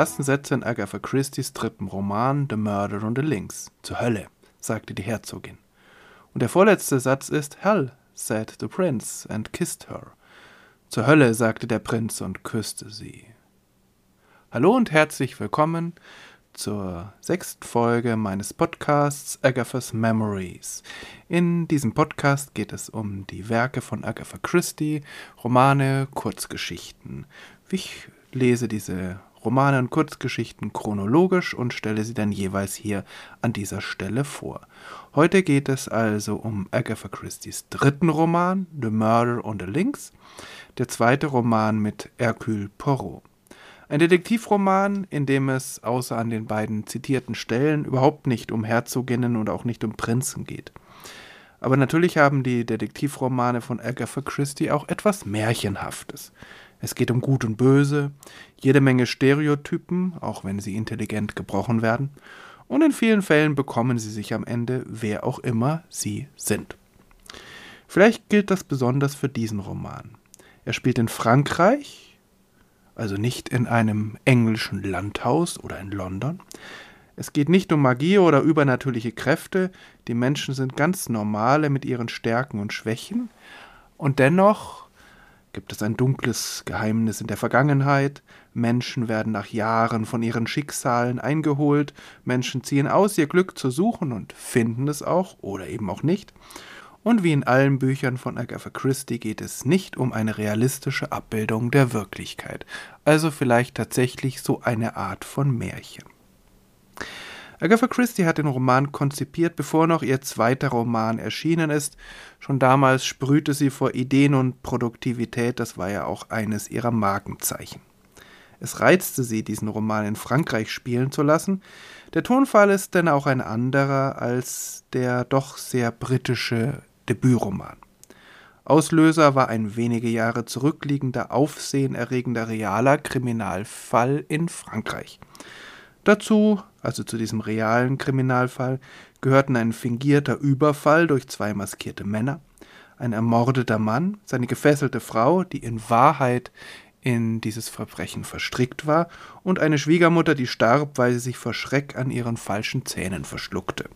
ersten Sätze in Agatha Christie's dritten Roman The Murder on the Links. Zur Hölle, sagte die Herzogin. Und der vorletzte Satz ist Hell, said the prince and kissed her. Zur Hölle, sagte der Prinz und küsste sie. Hallo und herzlich willkommen zur sechsten Folge meines Podcasts Agatha's Memories. In diesem Podcast geht es um die Werke von Agatha Christie, Romane, Kurzgeschichten. Ich lese diese Romane und Kurzgeschichten chronologisch und stelle sie dann jeweils hier an dieser Stelle vor. Heute geht es also um Agatha Christie's dritten Roman, The Murder on the Links, der zweite Roman mit Hercule Poirot. Ein Detektivroman, in dem es außer an den beiden zitierten Stellen überhaupt nicht um Herzoginnen und auch nicht um Prinzen geht. Aber natürlich haben die Detektivromane von Agatha Christie auch etwas Märchenhaftes. Es geht um Gut und Böse, jede Menge Stereotypen, auch wenn sie intelligent gebrochen werden, und in vielen Fällen bekommen sie sich am Ende, wer auch immer sie sind. Vielleicht gilt das besonders für diesen Roman. Er spielt in Frankreich, also nicht in einem englischen Landhaus oder in London. Es geht nicht um Magie oder übernatürliche Kräfte, die Menschen sind ganz normale mit ihren Stärken und Schwächen, und dennoch gibt es ein dunkles Geheimnis in der Vergangenheit, Menschen werden nach Jahren von ihren Schicksalen eingeholt, Menschen ziehen aus, ihr Glück zu suchen und finden es auch oder eben auch nicht, und wie in allen Büchern von Agatha Christie geht es nicht um eine realistische Abbildung der Wirklichkeit, also vielleicht tatsächlich so eine Art von Märchen. Agatha Christie hat den Roman konzipiert, bevor noch ihr zweiter Roman erschienen ist. Schon damals sprühte sie vor Ideen und Produktivität, das war ja auch eines ihrer Markenzeichen. Es reizte sie, diesen Roman in Frankreich spielen zu lassen. Der Tonfall ist denn auch ein anderer als der doch sehr britische Debütroman. Auslöser war ein wenige Jahre zurückliegender, aufsehenerregender realer Kriminalfall in Frankreich. Dazu, also zu diesem realen Kriminalfall, gehörten ein fingierter Überfall durch zwei maskierte Männer, ein ermordeter Mann, seine gefesselte Frau, die in Wahrheit in dieses Verbrechen verstrickt war, und eine Schwiegermutter, die starb, weil sie sich vor Schreck an ihren falschen Zähnen verschluckte.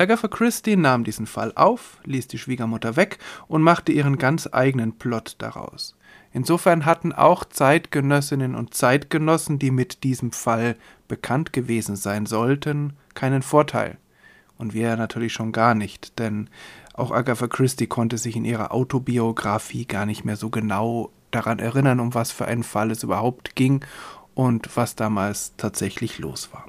Agatha Christie nahm diesen Fall auf, ließ die Schwiegermutter weg und machte ihren ganz eigenen Plot daraus. Insofern hatten auch Zeitgenössinnen und Zeitgenossen, die mit diesem Fall bekannt gewesen sein sollten, keinen Vorteil. Und wir natürlich schon gar nicht, denn auch Agatha Christie konnte sich in ihrer Autobiografie gar nicht mehr so genau daran erinnern, um was für einen Fall es überhaupt ging und was damals tatsächlich los war.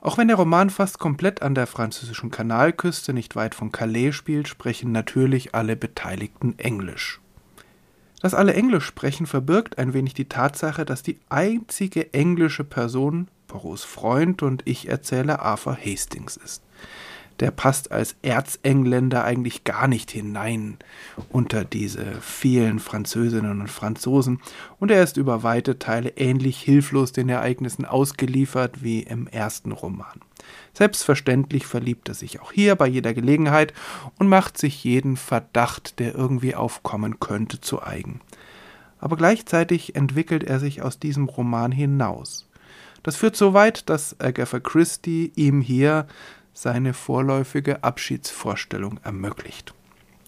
Auch wenn der Roman fast komplett an der französischen Kanalküste nicht weit von Calais spielt, sprechen natürlich alle Beteiligten Englisch. Dass alle Englisch sprechen, verbirgt ein wenig die Tatsache, dass die einzige englische Person Poros Freund und Ich-Erzähler Arthur Hastings ist der passt als Erzengländer eigentlich gar nicht hinein unter diese vielen Französinnen und Franzosen und er ist über weite Teile ähnlich hilflos den Ereignissen ausgeliefert wie im ersten Roman. Selbstverständlich verliebt er sich auch hier bei jeder Gelegenheit und macht sich jeden Verdacht, der irgendwie aufkommen könnte, zu eigen. Aber gleichzeitig entwickelt er sich aus diesem Roman hinaus. Das führt so weit, dass Agatha Christie ihm hier seine vorläufige Abschiedsvorstellung ermöglicht.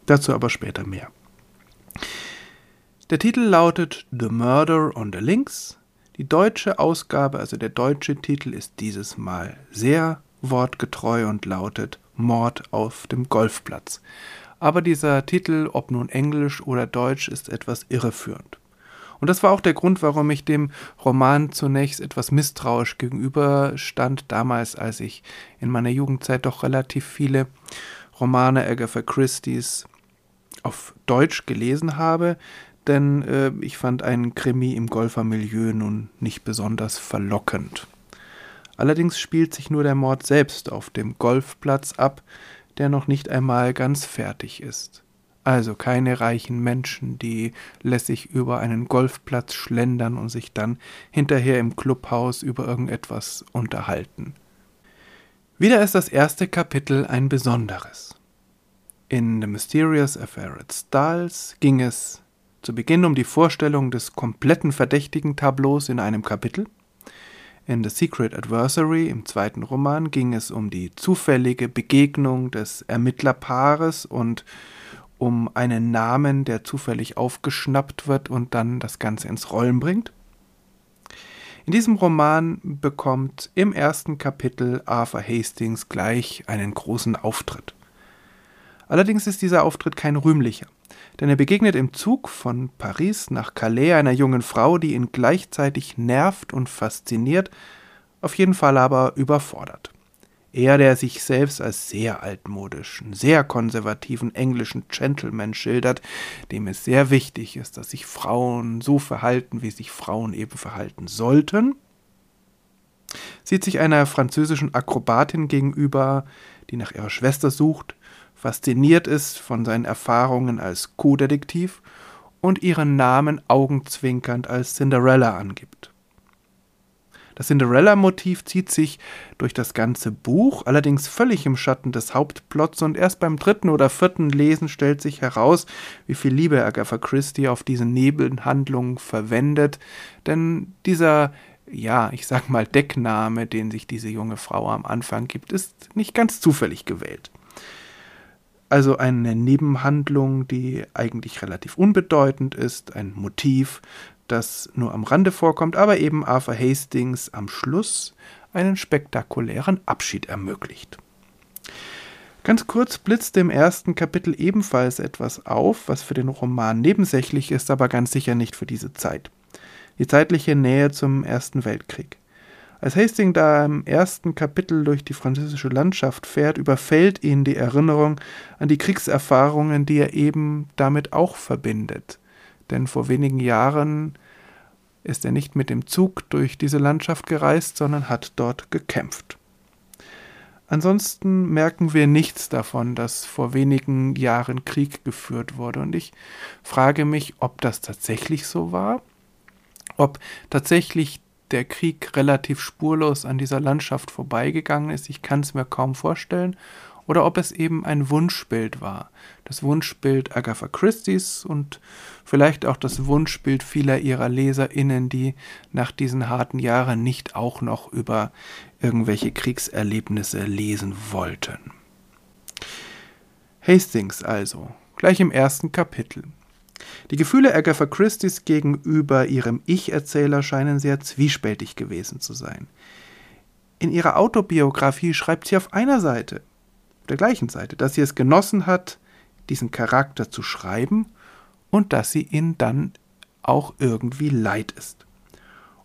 Dazu aber später mehr. Der Titel lautet The Murder on the Links. Die deutsche Ausgabe, also der deutsche Titel, ist dieses Mal sehr wortgetreu und lautet Mord auf dem Golfplatz. Aber dieser Titel, ob nun englisch oder deutsch, ist etwas irreführend. Und das war auch der Grund, warum ich dem Roman zunächst etwas misstrauisch gegenüberstand, damals, als ich in meiner Jugendzeit doch relativ viele Romane Agatha Christie's auf Deutsch gelesen habe, denn äh, ich fand einen Krimi im Golfermilieu nun nicht besonders verlockend. Allerdings spielt sich nur der Mord selbst auf dem Golfplatz ab, der noch nicht einmal ganz fertig ist. Also keine reichen Menschen, die lässig über einen Golfplatz schlendern und sich dann hinterher im Clubhaus über irgendetwas unterhalten. Wieder ist das erste Kapitel ein besonderes. In The Mysterious Affair at Styles ging es Zu Beginn um die Vorstellung des kompletten Verdächtigen-Tableaus in einem Kapitel. In The Secret Adversary im zweiten Roman ging es um die zufällige Begegnung des Ermittlerpaares und um einen Namen, der zufällig aufgeschnappt wird und dann das Ganze ins Rollen bringt. In diesem Roman bekommt im ersten Kapitel Arthur Hastings gleich einen großen Auftritt. Allerdings ist dieser Auftritt kein rühmlicher, denn er begegnet im Zug von Paris nach Calais einer jungen Frau, die ihn gleichzeitig nervt und fasziniert, auf jeden Fall aber überfordert. Er, der sich selbst als sehr altmodischen, sehr konservativen englischen Gentleman schildert, dem es sehr wichtig ist, dass sich Frauen so verhalten, wie sich Frauen eben verhalten sollten, sieht sich einer französischen Akrobatin gegenüber, die nach ihrer Schwester sucht, fasziniert ist von seinen Erfahrungen als Co-Detektiv und ihren Namen augenzwinkernd als Cinderella angibt. Das Cinderella-Motiv zieht sich durch das ganze Buch, allerdings völlig im Schatten des Hauptplots und erst beim dritten oder vierten Lesen stellt sich heraus, wie viel Liebe Agatha Christie auf diese Nebelhandlung verwendet, denn dieser ja, ich sag mal Deckname, den sich diese junge Frau am Anfang gibt, ist nicht ganz zufällig gewählt. Also eine Nebenhandlung, die eigentlich relativ unbedeutend ist, ein Motiv, das nur am Rande vorkommt, aber eben Arthur Hastings am Schluss einen spektakulären Abschied ermöglicht. Ganz kurz blitzt im ersten Kapitel ebenfalls etwas auf, was für den Roman nebensächlich ist, aber ganz sicher nicht für diese Zeit. Die zeitliche Nähe zum Ersten Weltkrieg. Als Hastings da im ersten Kapitel durch die französische Landschaft fährt, überfällt ihn die Erinnerung an die Kriegserfahrungen, die er eben damit auch verbindet denn vor wenigen Jahren ist er nicht mit dem Zug durch diese Landschaft gereist, sondern hat dort gekämpft. Ansonsten merken wir nichts davon, dass vor wenigen Jahren Krieg geführt wurde. Und ich frage mich, ob das tatsächlich so war, ob tatsächlich der Krieg relativ spurlos an dieser Landschaft vorbeigegangen ist. Ich kann es mir kaum vorstellen oder ob es eben ein Wunschbild war. Das Wunschbild Agatha Christie's und vielleicht auch das Wunschbild vieler ihrer LeserInnen, die nach diesen harten Jahren nicht auch noch über irgendwelche Kriegserlebnisse lesen wollten. Hastings also, gleich im ersten Kapitel. Die Gefühle Agatha Christie's gegenüber ihrem Ich-Erzähler scheinen sehr zwiespältig gewesen zu sein. In ihrer Autobiografie schreibt sie auf einer Seite, der gleichen Seite, dass sie es genossen hat, diesen Charakter zu schreiben und dass sie ihn dann auch irgendwie leid ist.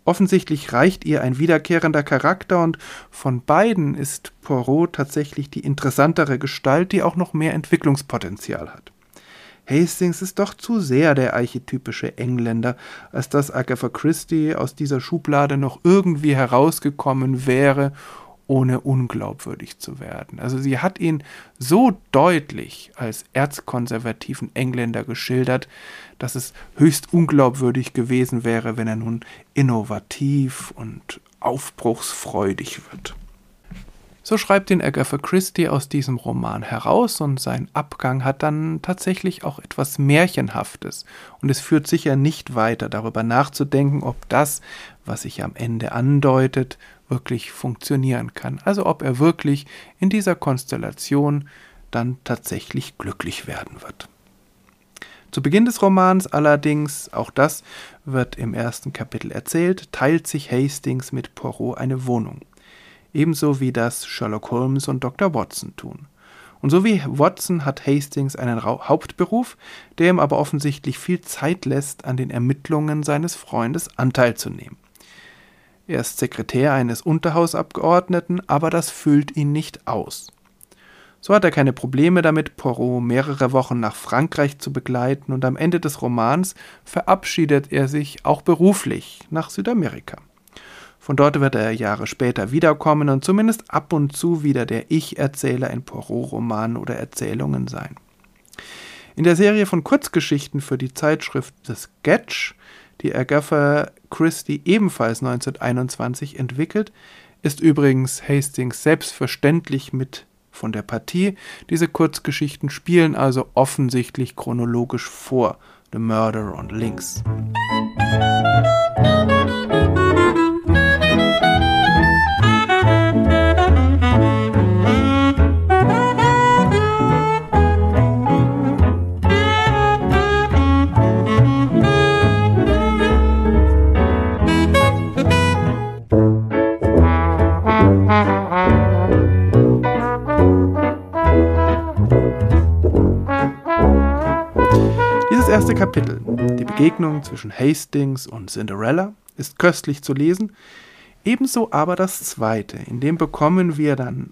Offensichtlich reicht ihr ein wiederkehrender Charakter und von beiden ist Poirot tatsächlich die interessantere Gestalt, die auch noch mehr Entwicklungspotenzial hat. Hastings ist doch zu sehr der archetypische Engländer, als dass Agatha Christie aus dieser Schublade noch irgendwie herausgekommen wäre ohne unglaubwürdig zu werden. Also sie hat ihn so deutlich als erzkonservativen Engländer geschildert, dass es höchst unglaubwürdig gewesen wäre, wenn er nun innovativ und aufbruchsfreudig wird. So schreibt ihn Agatha Christie aus diesem Roman heraus und sein Abgang hat dann tatsächlich auch etwas Märchenhaftes und es führt sicher nicht weiter darüber nachzudenken, ob das, was sich am Ende andeutet, wirklich funktionieren kann. Also ob er wirklich in dieser Konstellation dann tatsächlich glücklich werden wird. Zu Beginn des Romans allerdings, auch das wird im ersten Kapitel erzählt, teilt sich Hastings mit Poirot eine Wohnung. Ebenso wie das Sherlock Holmes und Dr. Watson tun. Und so wie Watson hat Hastings einen Hauptberuf, der ihm aber offensichtlich viel Zeit lässt, an den Ermittlungen seines Freundes Anteil zu nehmen. Er ist Sekretär eines Unterhausabgeordneten, aber das füllt ihn nicht aus. So hat er keine Probleme damit, Poirot mehrere Wochen nach Frankreich zu begleiten und am Ende des Romans verabschiedet er sich auch beruflich nach Südamerika. Von dort wird er Jahre später wiederkommen und zumindest ab und zu wieder der Ich-Erzähler in Poirot-Romanen oder Erzählungen sein. In der Serie von Kurzgeschichten für die Zeitschrift The Sketch die Agatha Christie ebenfalls 1921 entwickelt, ist übrigens Hastings selbstverständlich mit von der Partie. Diese Kurzgeschichten spielen also offensichtlich chronologisch vor The Murder on Links. Kapitel, die Begegnung zwischen Hastings und Cinderella, ist köstlich zu lesen, ebenso aber das zweite, in dem bekommen wir dann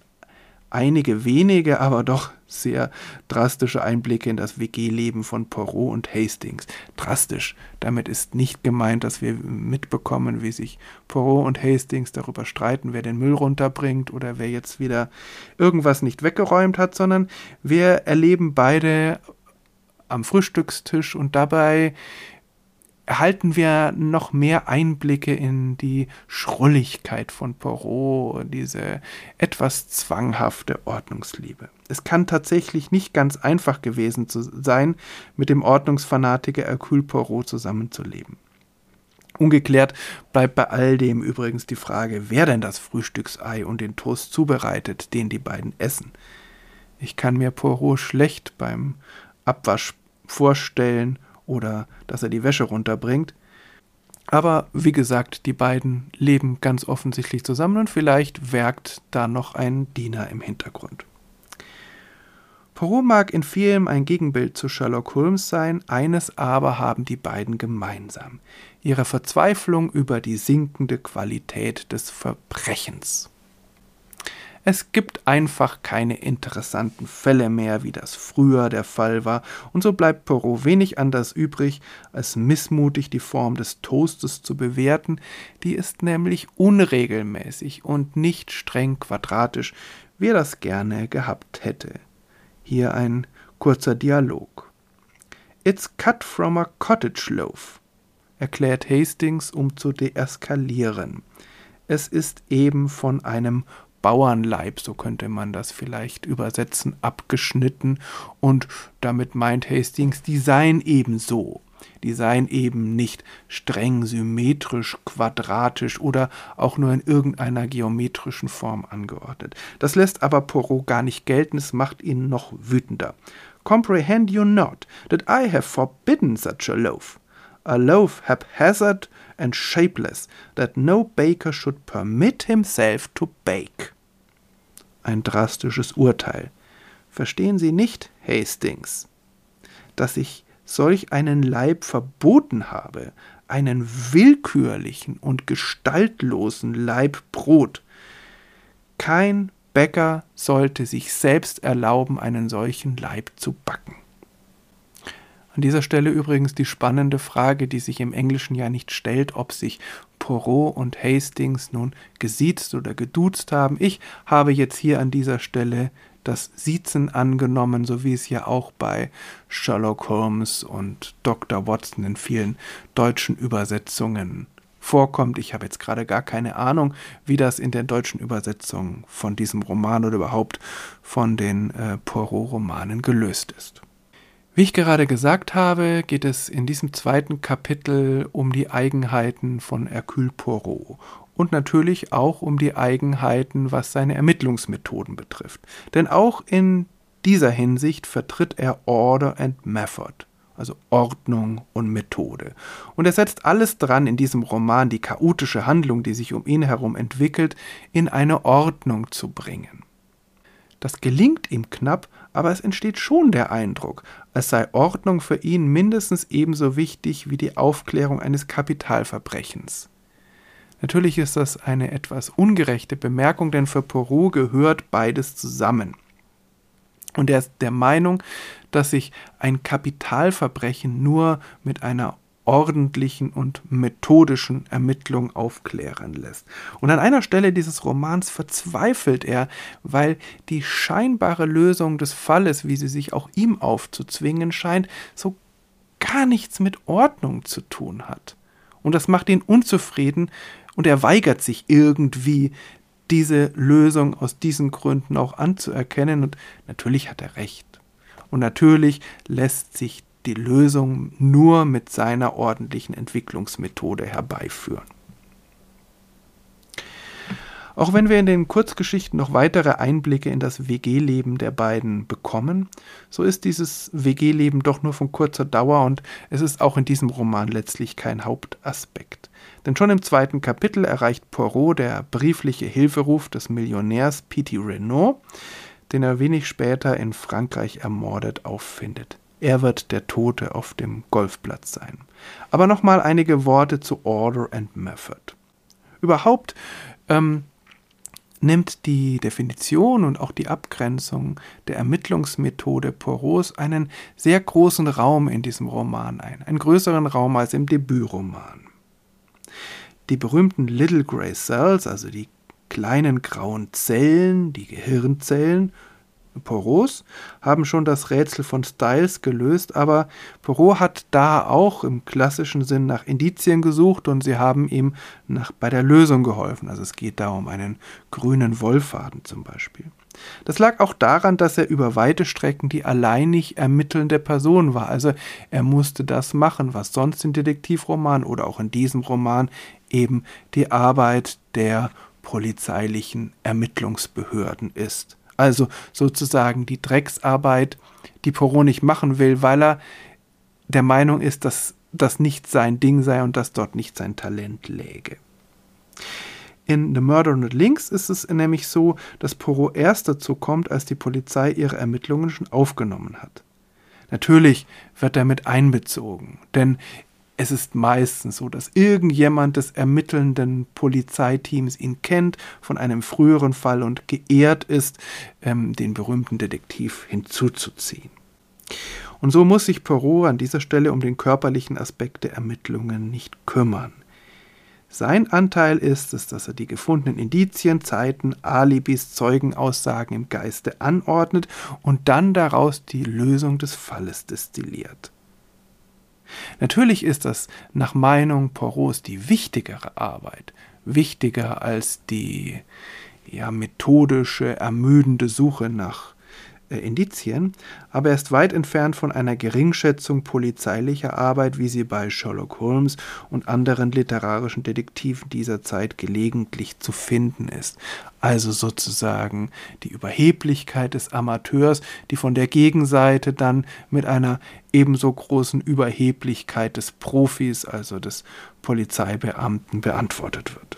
einige wenige, aber doch sehr drastische Einblicke in das WG-Leben von Poirot und Hastings. Drastisch. Damit ist nicht gemeint, dass wir mitbekommen, wie sich Poirot und Hastings darüber streiten, wer den Müll runterbringt oder wer jetzt wieder irgendwas nicht weggeräumt hat, sondern wir erleben beide am Frühstückstisch und dabei erhalten wir noch mehr Einblicke in die Schrulligkeit von Poirot, diese etwas zwanghafte Ordnungsliebe. Es kann tatsächlich nicht ganz einfach gewesen zu sein, mit dem Ordnungsfanatiker Hercule Poirot zusammenzuleben. Ungeklärt bleibt bei all dem übrigens die Frage, wer denn das Frühstücksei und den Toast zubereitet, den die beiden essen. Ich kann mir Poirot schlecht beim Abwasch vorstellen oder dass er die Wäsche runterbringt. Aber wie gesagt, die beiden leben ganz offensichtlich zusammen und vielleicht werkt da noch ein Diener im Hintergrund. Poirot mag in vielem ein Gegenbild zu Sherlock Holmes sein, eines aber haben die beiden gemeinsam: ihre Verzweiflung über die sinkende Qualität des Verbrechens. Es gibt einfach keine interessanten Fälle mehr, wie das früher der Fall war, und so bleibt Poirot wenig anders übrig, als missmutig die Form des Toastes zu bewerten, die ist nämlich unregelmäßig und nicht streng quadratisch, wie er das gerne gehabt hätte. Hier ein kurzer Dialog. It's cut from a cottage loaf, erklärt Hastings, um zu deeskalieren. Es ist eben von einem Bauernleib, so könnte man das vielleicht übersetzen, abgeschnitten und damit meint Hastings, die seien ebenso. Die seien eben nicht streng symmetrisch, quadratisch oder auch nur in irgendeiner geometrischen Form angeordnet. Das lässt aber Poirot gar nicht gelten, es macht ihn noch wütender. Comprehend you not that I have forbidden such a loaf? A loaf haphazard and shapeless, that no baker should permit himself to bake. Ein drastisches Urteil. Verstehen Sie nicht, Hastings, dass ich solch einen Leib verboten habe, einen willkürlichen und gestaltlosen Leib Brot. Kein Bäcker sollte sich selbst erlauben, einen solchen Leib zu backen. An dieser Stelle übrigens die spannende Frage, die sich im Englischen ja nicht stellt, ob sich Poirot und Hastings nun gesiezt oder geduzt haben. Ich habe jetzt hier an dieser Stelle das Siezen angenommen, so wie es ja auch bei Sherlock Holmes und Dr. Watson in vielen deutschen Übersetzungen vorkommt. Ich habe jetzt gerade gar keine Ahnung, wie das in der deutschen Übersetzung von diesem Roman oder überhaupt von den äh, Poirot-Romanen gelöst ist. Wie ich gerade gesagt habe, geht es in diesem zweiten Kapitel um die Eigenheiten von Hercule Poirot und natürlich auch um die Eigenheiten, was seine Ermittlungsmethoden betrifft. Denn auch in dieser Hinsicht vertritt er Order and Method, also Ordnung und Methode. Und er setzt alles dran, in diesem Roman die chaotische Handlung, die sich um ihn herum entwickelt, in eine Ordnung zu bringen. Das gelingt ihm knapp, aber es entsteht schon der Eindruck, es sei Ordnung für ihn mindestens ebenso wichtig wie die Aufklärung eines Kapitalverbrechens. Natürlich ist das eine etwas ungerechte Bemerkung, denn für Poirot gehört beides zusammen. Und er ist der Meinung, dass sich ein Kapitalverbrechen nur mit einer ordentlichen und methodischen Ermittlung aufklären lässt. Und an einer Stelle dieses Romans verzweifelt er, weil die scheinbare Lösung des Falles, wie sie sich auch ihm aufzuzwingen scheint, so gar nichts mit Ordnung zu tun hat. Und das macht ihn unzufrieden und er weigert sich irgendwie, diese Lösung aus diesen Gründen auch anzuerkennen. Und natürlich hat er recht. Und natürlich lässt sich die Lösung nur mit seiner ordentlichen Entwicklungsmethode herbeiführen. Auch wenn wir in den Kurzgeschichten noch weitere Einblicke in das WG-Leben der beiden bekommen, so ist dieses WG-Leben doch nur von kurzer Dauer und es ist auch in diesem Roman letztlich kein Hauptaspekt. Denn schon im zweiten Kapitel erreicht Poirot der briefliche Hilferuf des Millionärs Petey Renault, den er wenig später in Frankreich ermordet auffindet. Er wird der Tote auf dem Golfplatz sein. Aber nochmal einige Worte zu Order and Method. Überhaupt ähm, nimmt die Definition und auch die Abgrenzung der Ermittlungsmethode Poros einen sehr großen Raum in diesem Roman ein, einen größeren Raum als im Debütroman. Die berühmten Little Grey Cells, also die kleinen grauen Zellen, die Gehirnzellen, Poros haben schon das Rätsel von Styles gelöst, aber Poirot hat da auch im klassischen Sinn nach Indizien gesucht und sie haben ihm nach, bei der Lösung geholfen. Also es geht da um einen grünen Wollfaden zum Beispiel. Das lag auch daran, dass er über weite Strecken die alleinig ermittelnde Person war. Also er musste das machen, was sonst in Detektivromanen oder auch in diesem Roman eben die Arbeit der polizeilichen Ermittlungsbehörden ist. Also sozusagen die Drecksarbeit, die Poirot nicht machen will, weil er der Meinung ist, dass das nicht sein Ding sei und dass dort nicht sein Talent läge. In The Murder the Links ist es nämlich so, dass Poirot erst dazu kommt, als die Polizei ihre Ermittlungen schon aufgenommen hat. Natürlich wird er mit einbezogen, denn es ist meistens so, dass irgendjemand des ermittelnden Polizeiteams ihn kennt von einem früheren Fall und geehrt ist, ähm, den berühmten Detektiv hinzuzuziehen. Und so muss sich Perrault an dieser Stelle um den körperlichen Aspekt der Ermittlungen nicht kümmern. Sein Anteil ist es, dass er die gefundenen Indizien, Zeiten, Alibis, Zeugenaussagen im Geiste anordnet und dann daraus die Lösung des Falles destilliert. Natürlich ist das nach Meinung Poros die wichtigere Arbeit, wichtiger als die ja, methodische, ermüdende Suche nach äh, Indizien, aber er ist weit entfernt von einer Geringschätzung polizeilicher Arbeit, wie sie bei Sherlock Holmes und anderen literarischen Detektiven dieser Zeit gelegentlich zu finden ist. Also sozusagen die Überheblichkeit des Amateurs, die von der Gegenseite dann mit einer ebenso großen Überheblichkeit des Profis, also des Polizeibeamten, beantwortet wird.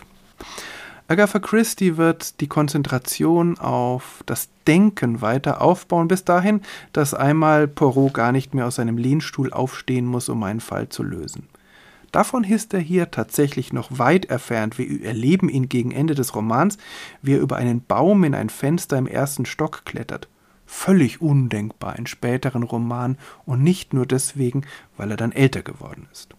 Agatha Christie wird die Konzentration auf das Denken weiter aufbauen, bis dahin, dass einmal Poirot gar nicht mehr aus seinem Lehnstuhl aufstehen muss, um einen Fall zu lösen. Davon ist er hier tatsächlich noch weit entfernt. Wir erleben ihn gegen Ende des Romans, wie er über einen Baum in ein Fenster im ersten Stock klettert. Völlig undenkbar in späteren Romanen und nicht nur deswegen, weil er dann älter geworden ist.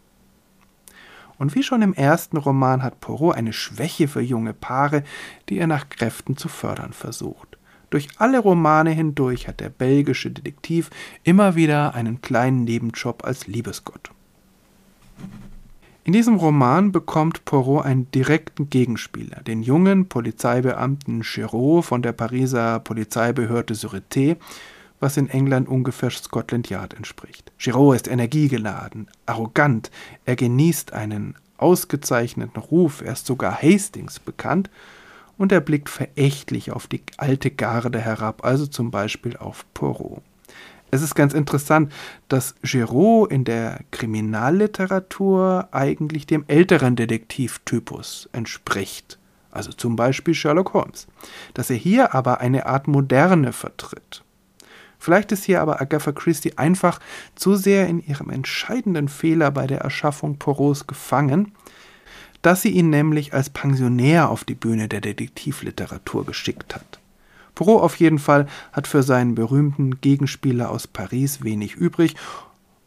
Und wie schon im ersten Roman hat Poirot eine Schwäche für junge Paare, die er nach Kräften zu fördern versucht. Durch alle Romane hindurch hat der belgische Detektiv immer wieder einen kleinen Nebenjob als Liebesgott. In diesem Roman bekommt Poirot einen direkten Gegenspieler, den jungen Polizeibeamten Giraud von der Pariser Polizeibehörde Sûreté, was in England ungefähr Scotland Yard entspricht. Giraud ist energiegeladen, arrogant, er genießt einen ausgezeichneten Ruf, er ist sogar Hastings bekannt und er blickt verächtlich auf die alte Garde herab, also zum Beispiel auf Poirot. Es ist ganz interessant, dass Giraud in der Kriminalliteratur eigentlich dem älteren Detektivtypus entspricht, also zum Beispiel Sherlock Holmes, dass er hier aber eine Art Moderne vertritt. Vielleicht ist hier aber Agatha Christie einfach zu sehr in ihrem entscheidenden Fehler bei der Erschaffung Poros gefangen, dass sie ihn nämlich als Pensionär auf die Bühne der Detektivliteratur geschickt hat. Poirot auf jeden Fall hat für seinen berühmten Gegenspieler aus Paris wenig übrig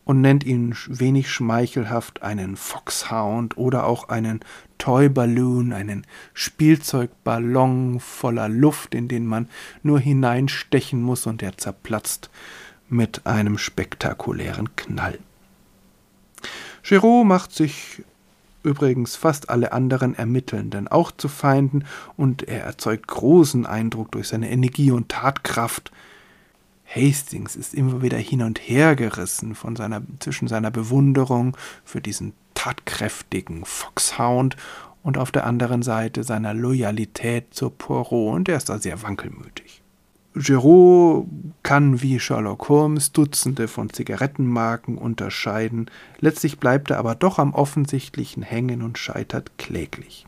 und nennt ihn wenig schmeichelhaft einen Foxhound oder auch einen Toy Balloon, einen Spielzeugballon voller Luft, in den man nur hineinstechen muss und der zerplatzt mit einem spektakulären Knall. Giraud macht sich übrigens fast alle anderen Ermittelnden auch zu Feinden und er erzeugt großen Eindruck durch seine Energie und Tatkraft, Hastings ist immer wieder hin und her gerissen von seiner, zwischen seiner Bewunderung für diesen tatkräftigen Foxhound und auf der anderen Seite seiner Loyalität zur Poirot und er ist da sehr wankelmütig. Giraud kann wie Sherlock Holmes Dutzende von Zigarettenmarken unterscheiden, letztlich bleibt er aber doch am Offensichtlichen hängen und scheitert kläglich.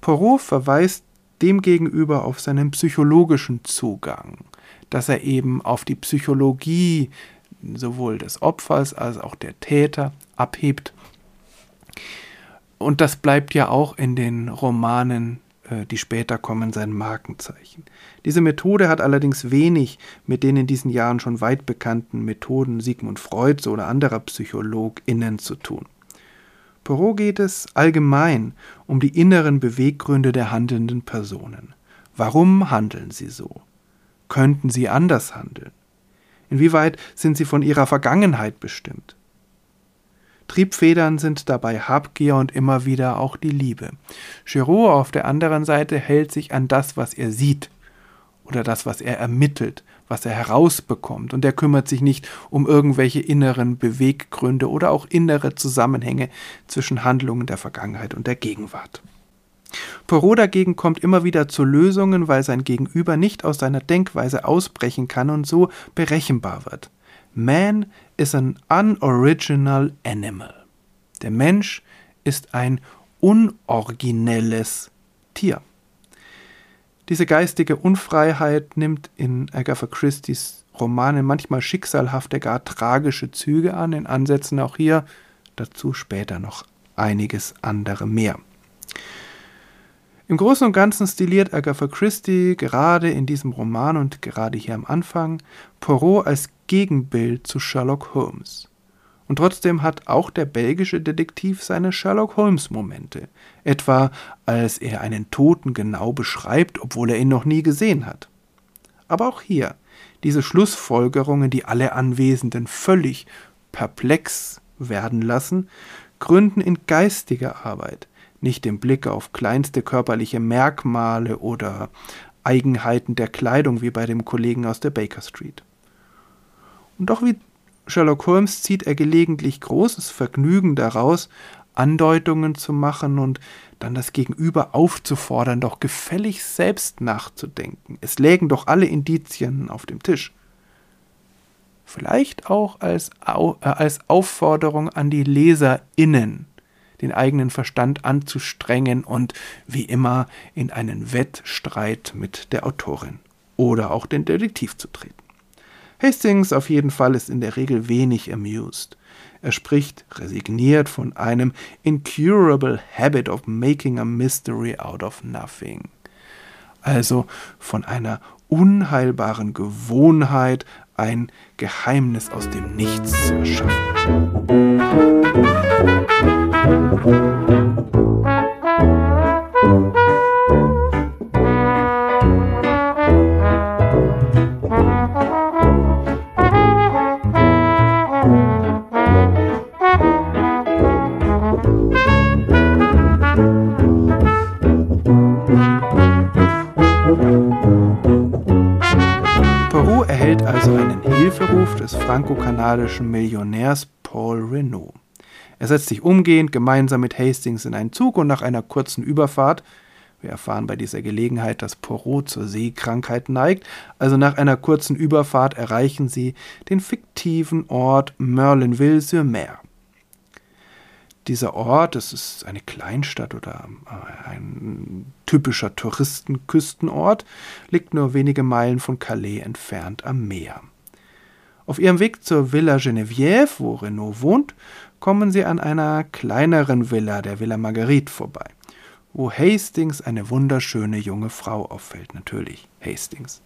Poirot verweist demgegenüber auf seinen psychologischen Zugang, dass er eben auf die Psychologie sowohl des Opfers als auch der Täter abhebt. Und das bleibt ja auch in den Romanen, äh, die später kommen, sein Markenzeichen. Diese Methode hat allerdings wenig mit den in diesen Jahren schon weit bekannten Methoden Sigmund Freuds oder anderer PsychologInnen zu tun. Perrault geht es allgemein um die inneren Beweggründe der handelnden Personen. Warum handeln sie so? Könnten sie anders handeln? Inwieweit sind sie von ihrer Vergangenheit bestimmt? Triebfedern sind dabei Habgier und immer wieder auch die Liebe. Giraud auf der anderen Seite hält sich an das, was er sieht oder das, was er ermittelt, was er herausbekommt, und er kümmert sich nicht um irgendwelche inneren Beweggründe oder auch innere Zusammenhänge zwischen Handlungen der Vergangenheit und der Gegenwart. Poirot dagegen kommt immer wieder zu Lösungen, weil sein Gegenüber nicht aus seiner Denkweise ausbrechen kann und so berechenbar wird. Man is an unoriginal animal. Der Mensch ist ein unoriginelles Tier. Diese geistige Unfreiheit nimmt in Agatha Christie's Romanen manchmal schicksalhafte, gar tragische Züge an, in Ansätzen auch hier, dazu später noch einiges andere mehr. Im Großen und Ganzen stiliert Agatha Christie gerade in diesem Roman und gerade hier am Anfang Poirot als Gegenbild zu Sherlock Holmes. Und trotzdem hat auch der belgische Detektiv seine Sherlock Holmes-Momente, etwa als er einen Toten genau beschreibt, obwohl er ihn noch nie gesehen hat. Aber auch hier, diese Schlussfolgerungen, die alle Anwesenden völlig perplex werden lassen, gründen in geistiger Arbeit, nicht im Blick auf kleinste körperliche Merkmale oder Eigenheiten der Kleidung wie bei dem Kollegen aus der Baker Street. Und doch wie Sherlock Holmes zieht er gelegentlich großes Vergnügen daraus, Andeutungen zu machen und dann das Gegenüber aufzufordern, doch gefällig selbst nachzudenken. Es lägen doch alle Indizien auf dem Tisch. Vielleicht auch als, äh, als Aufforderung an die LeserInnen, den eigenen Verstand anzustrengen und wie immer in einen Wettstreit mit der Autorin oder auch den Detektiv zu treten. Hastings auf jeden Fall ist in der Regel wenig amused. Er spricht resigniert von einem incurable habit of making a mystery out of nothing. Also von einer unheilbaren Gewohnheit, ein Geheimnis aus dem Nichts zu erschaffen. Peru erhält also einen Hilferuf des franco-kanadischen Millionärs Paul Renault. Er setzt sich umgehend gemeinsam mit Hastings in einen Zug und nach einer kurzen Überfahrt wir erfahren bei dieser Gelegenheit, dass Poirot zur Seekrankheit neigt. Also nach einer kurzen Überfahrt erreichen sie den fiktiven Ort Merlinville-sur-Mer. Dieser Ort, das ist eine Kleinstadt oder äh, ein typischer Touristenküstenort, liegt nur wenige Meilen von Calais entfernt am Meer. Auf ihrem Weg zur Villa Geneviève, wo Renault wohnt, kommen sie an einer kleineren Villa, der Villa Marguerite, vorbei, wo Hastings eine wunderschöne junge Frau auffällt, natürlich Hastings.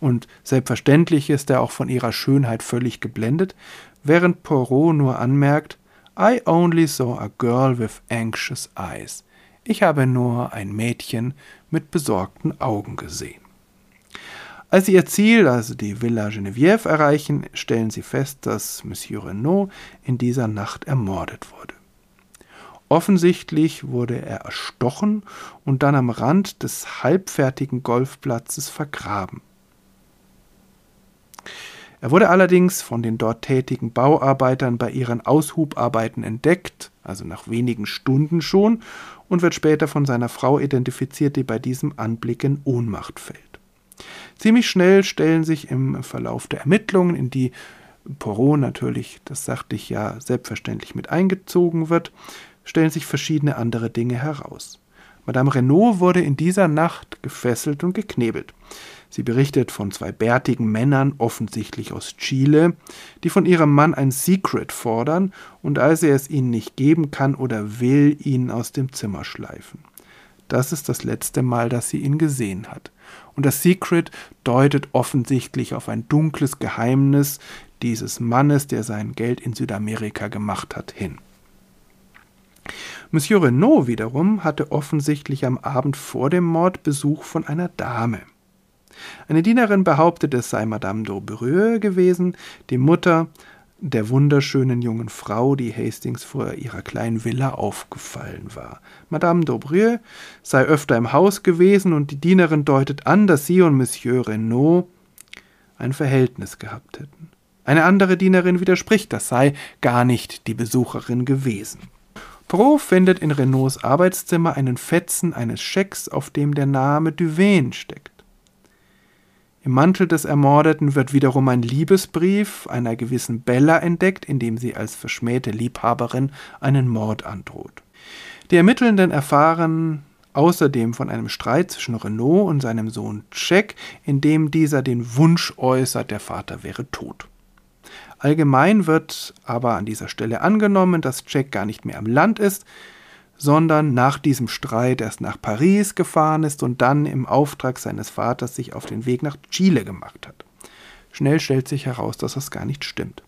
Und selbstverständlich ist er auch von ihrer Schönheit völlig geblendet, während Poirot nur anmerkt, I only saw a girl with anxious eyes. Ich habe nur ein Mädchen mit besorgten Augen gesehen. Als sie ihr Ziel, also die Villa Geneviève, erreichen, stellen sie fest, dass Monsieur Renault in dieser Nacht ermordet wurde. Offensichtlich wurde er erstochen und dann am Rand des halbfertigen Golfplatzes vergraben. Er wurde allerdings von den dort tätigen Bauarbeitern bei ihren Aushubarbeiten entdeckt, also nach wenigen Stunden schon, und wird später von seiner Frau identifiziert, die bei diesem Anblick in Ohnmacht fällt. Ziemlich schnell stellen sich im Verlauf der Ermittlungen, in die Poirot natürlich, das sagte ich ja, selbstverständlich mit eingezogen wird, stellen sich verschiedene andere Dinge heraus. Madame Renaud wurde in dieser Nacht gefesselt und geknebelt. Sie berichtet von zwei bärtigen Männern, offensichtlich aus Chile, die von ihrem Mann ein Secret fordern und als er es ihnen nicht geben kann oder will, ihn aus dem Zimmer schleifen. Das ist das letzte Mal, dass sie ihn gesehen hat. Und das Secret deutet offensichtlich auf ein dunkles Geheimnis dieses Mannes, der sein Geld in Südamerika gemacht hat, hin. Monsieur Renaud wiederum hatte offensichtlich am Abend vor dem Mord Besuch von einer Dame. Eine Dienerin behauptet, es sei Madame d'Aubreux gewesen, die Mutter der wunderschönen jungen Frau, die Hastings vor ihrer kleinen Villa aufgefallen war. Madame d'Aubreux sei öfter im Haus gewesen und die Dienerin deutet an, dass sie und Monsieur Renaud ein Verhältnis gehabt hätten. Eine andere Dienerin widerspricht, das sei gar nicht die Besucherin gewesen. Pro findet in Renaults Arbeitszimmer einen Fetzen eines Schecks, auf dem der Name Duvain steckt. Im Mantel des Ermordeten wird wiederum ein Liebesbrief einer gewissen Bella entdeckt, in dem sie als verschmähte Liebhaberin einen Mord androht. Die Ermittelnden erfahren außerdem von einem Streit zwischen Renault und seinem Sohn Jack, in dem dieser den Wunsch äußert, der Vater wäre tot. Allgemein wird aber an dieser Stelle angenommen, dass Jack gar nicht mehr am Land ist, sondern nach diesem Streit erst nach Paris gefahren ist und dann im Auftrag seines Vaters sich auf den Weg nach Chile gemacht hat. Schnell stellt sich heraus, dass das gar nicht stimmt.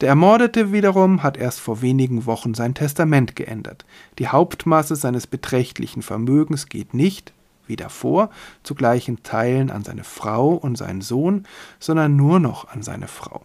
Der Ermordete wiederum hat erst vor wenigen Wochen sein Testament geändert. Die Hauptmasse seines beträchtlichen Vermögens geht nicht, wie davor, zu gleichen Teilen an seine Frau und seinen Sohn, sondern nur noch an seine Frau.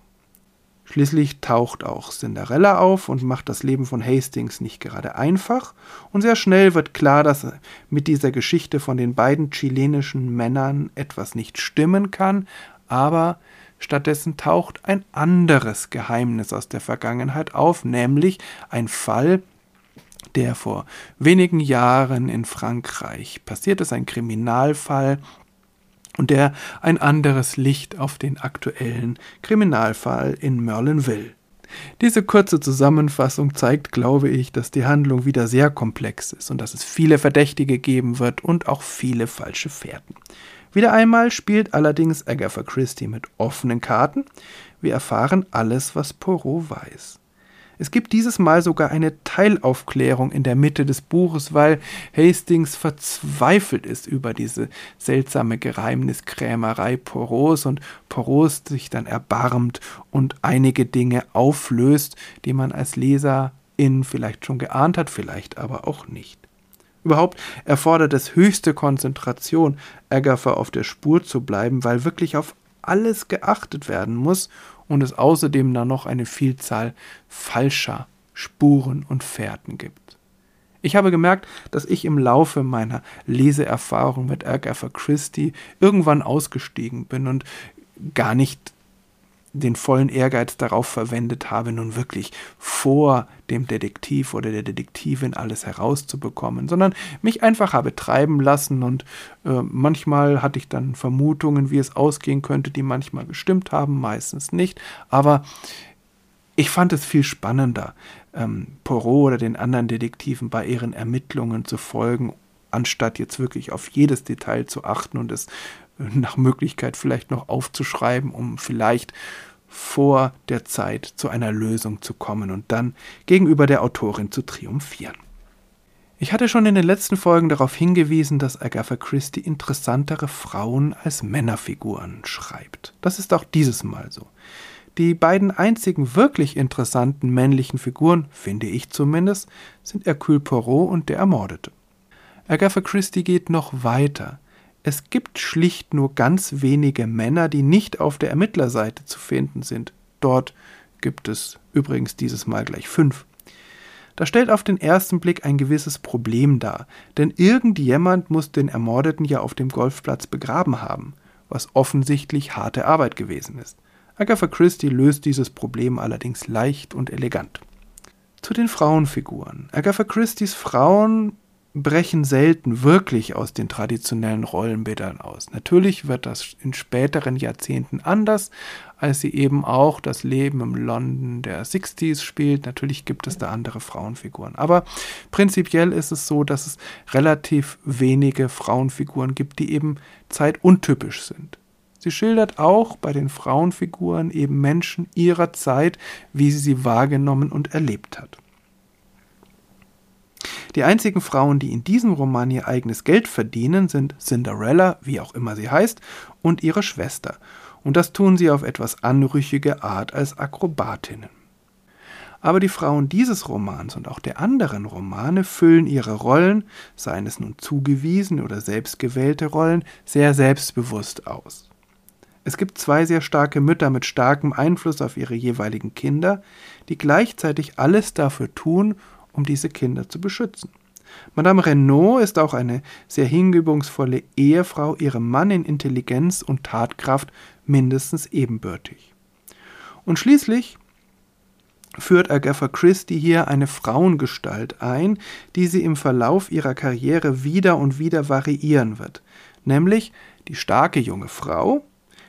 Schließlich taucht auch Cinderella auf und macht das Leben von Hastings nicht gerade einfach, und sehr schnell wird klar, dass mit dieser Geschichte von den beiden chilenischen Männern etwas nicht stimmen kann, aber stattdessen taucht ein anderes Geheimnis aus der Vergangenheit auf, nämlich ein Fall, der vor wenigen Jahren in Frankreich passiert ist, ein Kriminalfall, und der ein anderes Licht auf den aktuellen Kriminalfall in Merlinville. Diese kurze Zusammenfassung zeigt, glaube ich, dass die Handlung wieder sehr komplex ist und dass es viele Verdächtige geben wird und auch viele falsche Fährten. Wieder einmal spielt allerdings Agatha Christie mit offenen Karten. Wir erfahren alles, was Poirot weiß. Es gibt dieses Mal sogar eine Teilaufklärung in der Mitte des Buches, weil Hastings verzweifelt ist über diese seltsame Geheimniskrämerei Poros und Poros sich dann erbarmt und einige Dinge auflöst, die man als Leserin vielleicht schon geahnt hat, vielleicht aber auch nicht. Überhaupt erfordert es höchste Konzentration, Agatha auf der Spur zu bleiben, weil wirklich auf alles geachtet werden muss und es außerdem dann noch eine Vielzahl falscher Spuren und Fährten gibt. Ich habe gemerkt, dass ich im Laufe meiner Leseerfahrung mit Agatha Christie irgendwann ausgestiegen bin und gar nicht den vollen Ehrgeiz darauf verwendet habe, nun wirklich vor dem Detektiv oder der Detektivin alles herauszubekommen, sondern mich einfach habe treiben lassen und äh, manchmal hatte ich dann Vermutungen, wie es ausgehen könnte, die manchmal gestimmt haben, meistens nicht, aber ich fand es viel spannender, ähm, Poirot oder den anderen Detektiven bei ihren Ermittlungen zu folgen, anstatt jetzt wirklich auf jedes Detail zu achten und es nach Möglichkeit vielleicht noch aufzuschreiben, um vielleicht vor der Zeit zu einer Lösung zu kommen und dann gegenüber der Autorin zu triumphieren. Ich hatte schon in den letzten Folgen darauf hingewiesen, dass Agatha Christie interessantere Frauen als Männerfiguren schreibt. Das ist auch dieses Mal so. Die beiden einzigen wirklich interessanten männlichen Figuren, finde ich zumindest, sind Hercule Poirot und der Ermordete. Agatha Christie geht noch weiter. Es gibt schlicht nur ganz wenige Männer, die nicht auf der Ermittlerseite zu finden sind. Dort gibt es übrigens dieses Mal gleich fünf. Das stellt auf den ersten Blick ein gewisses Problem dar, denn irgendjemand muss den Ermordeten ja auf dem Golfplatz begraben haben, was offensichtlich harte Arbeit gewesen ist. Agatha Christie löst dieses Problem allerdings leicht und elegant. Zu den Frauenfiguren. Agatha Christie's Frauen brechen selten wirklich aus den traditionellen Rollenbildern aus. Natürlich wird das in späteren Jahrzehnten anders, als sie eben auch das Leben im London der 60s spielt. Natürlich gibt es da andere Frauenfiguren. Aber prinzipiell ist es so, dass es relativ wenige Frauenfiguren gibt, die eben zeituntypisch sind. Sie schildert auch bei den Frauenfiguren eben Menschen ihrer Zeit, wie sie sie wahrgenommen und erlebt hat. Die einzigen Frauen, die in diesem Roman ihr eigenes Geld verdienen, sind Cinderella, wie auch immer sie heißt, und ihre Schwester. Und das tun sie auf etwas anrüchige Art als Akrobatinnen. Aber die Frauen dieses Romans und auch der anderen Romane füllen ihre Rollen, seien es nun zugewiesene oder selbstgewählte Rollen, sehr selbstbewusst aus. Es gibt zwei sehr starke Mütter mit starkem Einfluss auf ihre jeweiligen Kinder, die gleichzeitig alles dafür tun, um diese Kinder zu beschützen. Madame Renaud ist auch eine sehr hingebungsvolle Ehefrau, ihrem Mann in Intelligenz und Tatkraft mindestens ebenbürtig. Und schließlich führt Agatha Christie hier eine Frauengestalt ein, die sie im Verlauf ihrer Karriere wieder und wieder variieren wird, nämlich die starke junge Frau,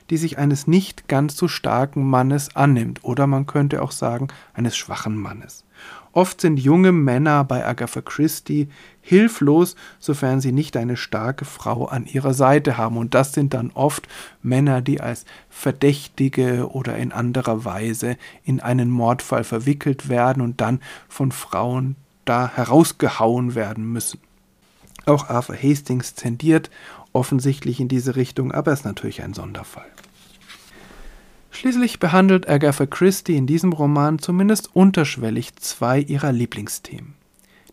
die sich eines nicht ganz so starken Mannes annimmt, oder man könnte auch sagen, eines schwachen Mannes. Oft sind junge Männer bei Agatha Christie hilflos, sofern sie nicht eine starke Frau an ihrer Seite haben. Und das sind dann oft Männer, die als Verdächtige oder in anderer Weise in einen Mordfall verwickelt werden und dann von Frauen da herausgehauen werden müssen. Auch Arthur Hastings tendiert offensichtlich in diese Richtung, aber ist natürlich ein Sonderfall. Schließlich behandelt Agatha Christie in diesem Roman zumindest unterschwellig zwei ihrer Lieblingsthemen.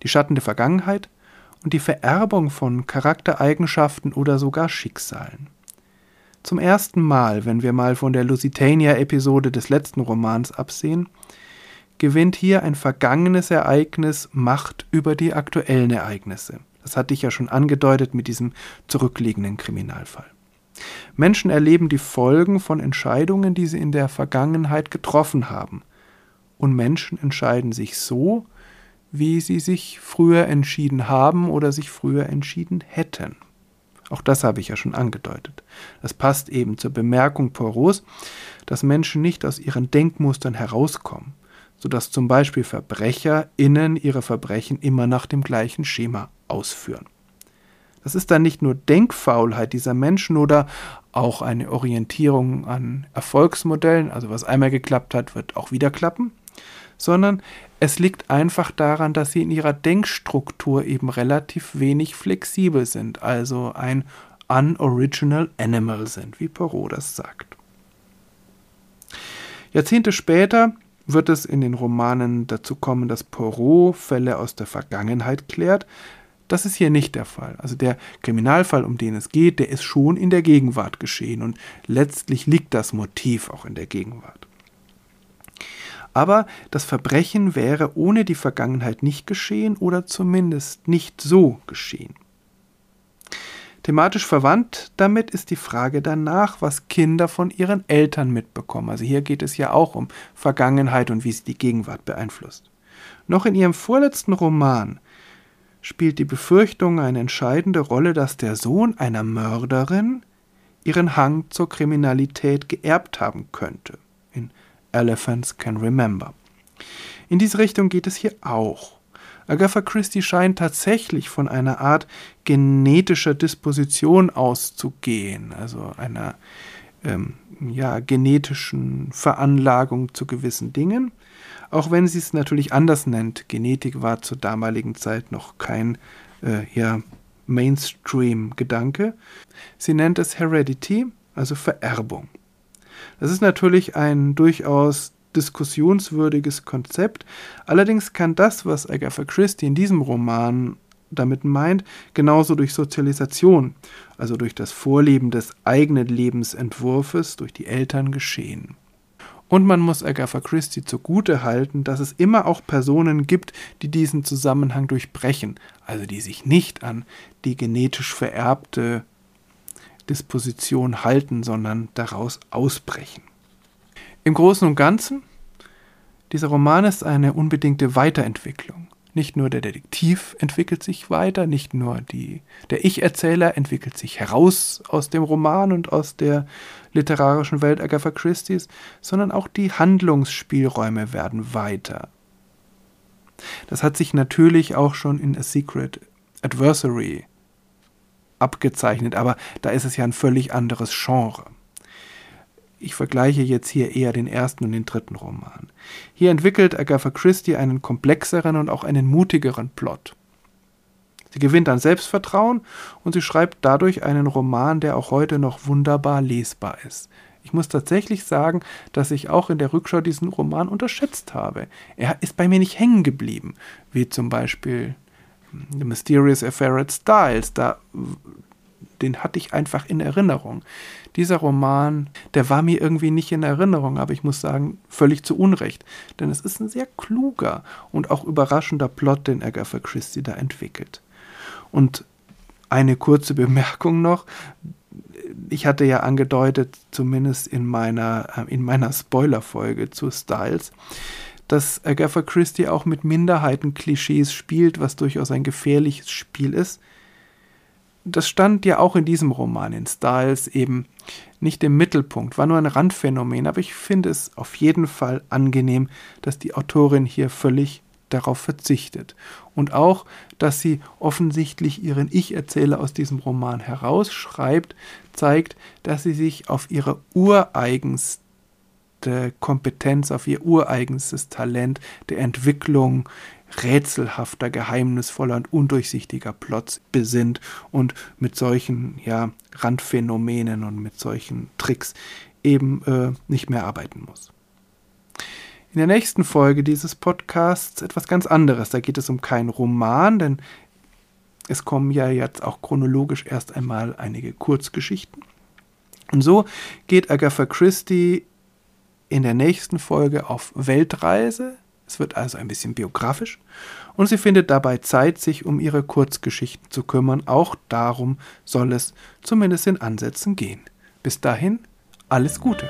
Die Schatten der Vergangenheit und die Vererbung von Charaktereigenschaften oder sogar Schicksalen. Zum ersten Mal, wenn wir mal von der Lusitania-Episode des letzten Romans absehen, gewinnt hier ein vergangenes Ereignis Macht über die aktuellen Ereignisse. Das hatte ich ja schon angedeutet mit diesem zurückliegenden Kriminalfall. Menschen erleben die Folgen von Entscheidungen, die sie in der Vergangenheit getroffen haben. Und Menschen entscheiden sich so, wie sie sich früher entschieden haben oder sich früher entschieden hätten. Auch das habe ich ja schon angedeutet. Das passt eben zur Bemerkung Poros, dass Menschen nicht aus ihren Denkmustern herauskommen, sodass zum Beispiel VerbrecherInnen ihre Verbrechen immer nach dem gleichen Schema ausführen. Das ist dann nicht nur Denkfaulheit dieser Menschen oder auch eine Orientierung an Erfolgsmodellen, also was einmal geklappt hat, wird auch wieder klappen, sondern es liegt einfach daran, dass sie in ihrer Denkstruktur eben relativ wenig flexibel sind, also ein unoriginal animal sind, wie Perrault das sagt. Jahrzehnte später wird es in den Romanen dazu kommen, dass Poirot Fälle aus der Vergangenheit klärt, das ist hier nicht der Fall. Also der Kriminalfall, um den es geht, der ist schon in der Gegenwart geschehen und letztlich liegt das Motiv auch in der Gegenwart. Aber das Verbrechen wäre ohne die Vergangenheit nicht geschehen oder zumindest nicht so geschehen. Thematisch verwandt damit ist die Frage danach, was Kinder von ihren Eltern mitbekommen. Also hier geht es ja auch um Vergangenheit und wie sie die Gegenwart beeinflusst. Noch in ihrem vorletzten Roman spielt die Befürchtung eine entscheidende Rolle, dass der Sohn einer Mörderin ihren Hang zur Kriminalität geerbt haben könnte. In Elephants Can Remember. In diese Richtung geht es hier auch. Agatha Christie scheint tatsächlich von einer Art genetischer Disposition auszugehen, also einer ähm, ja, genetischen Veranlagung zu gewissen Dingen auch wenn sie es natürlich anders nennt. Genetik war zur damaligen Zeit noch kein äh, ja, Mainstream-Gedanke. Sie nennt es Heredity, also Vererbung. Das ist natürlich ein durchaus diskussionswürdiges Konzept. Allerdings kann das, was Agatha Christie in diesem Roman damit meint, genauso durch Sozialisation, also durch das Vorleben des eigenen Lebensentwurfes durch die Eltern geschehen. Und man muss Agatha Christie zugute halten, dass es immer auch Personen gibt, die diesen Zusammenhang durchbrechen, also die sich nicht an die genetisch vererbte Disposition halten, sondern daraus ausbrechen. Im Großen und Ganzen, dieser Roman ist eine unbedingte Weiterentwicklung. Nicht nur der Detektiv entwickelt sich weiter, nicht nur die, der Ich-Erzähler entwickelt sich heraus aus dem Roman und aus der literarischen Welt Agatha Christie's, sondern auch die Handlungsspielräume werden weiter. Das hat sich natürlich auch schon in A Secret Adversary abgezeichnet, aber da ist es ja ein völlig anderes Genre. Ich vergleiche jetzt hier eher den ersten und den dritten Roman. Hier entwickelt Agatha Christie einen komplexeren und auch einen mutigeren Plot. Sie gewinnt an Selbstvertrauen und sie schreibt dadurch einen Roman, der auch heute noch wunderbar lesbar ist. Ich muss tatsächlich sagen, dass ich auch in der Rückschau diesen Roman unterschätzt habe. Er ist bei mir nicht hängen geblieben, wie zum Beispiel The Mysterious Affair at Styles. Da, den hatte ich einfach in Erinnerung. Dieser Roman, der war mir irgendwie nicht in Erinnerung, aber ich muss sagen, völlig zu Unrecht. Denn es ist ein sehr kluger und auch überraschender Plot, den Agatha Christie da entwickelt. Und eine kurze Bemerkung noch ich hatte ja angedeutet, zumindest in meiner, äh, in meiner Spoiler-Folge zu Styles, dass Agatha Christie auch mit Minderheitenklischees spielt, was durchaus ein gefährliches Spiel ist. Das stand ja auch in diesem Roman in Styles eben nicht im Mittelpunkt, war nur ein Randphänomen, aber ich finde es auf jeden Fall angenehm, dass die Autorin hier völlig darauf verzichtet. Und auch, dass sie offensichtlich ihren Ich-Erzähler aus diesem Roman herausschreibt, zeigt, dass sie sich auf ihre ureigenste Kompetenz, auf ihr ureigenstes Talent der Entwicklung rätselhafter, geheimnisvoller und undurchsichtiger Plots besinnt und mit solchen ja, Randphänomenen und mit solchen Tricks eben äh, nicht mehr arbeiten muss. In der nächsten Folge dieses Podcasts etwas ganz anderes. Da geht es um keinen Roman, denn es kommen ja jetzt auch chronologisch erst einmal einige Kurzgeschichten. Und so geht Agatha Christie in der nächsten Folge auf Weltreise. Es wird also ein bisschen biografisch. Und sie findet dabei Zeit, sich um ihre Kurzgeschichten zu kümmern. Auch darum soll es zumindest in Ansätzen gehen. Bis dahin, alles Gute.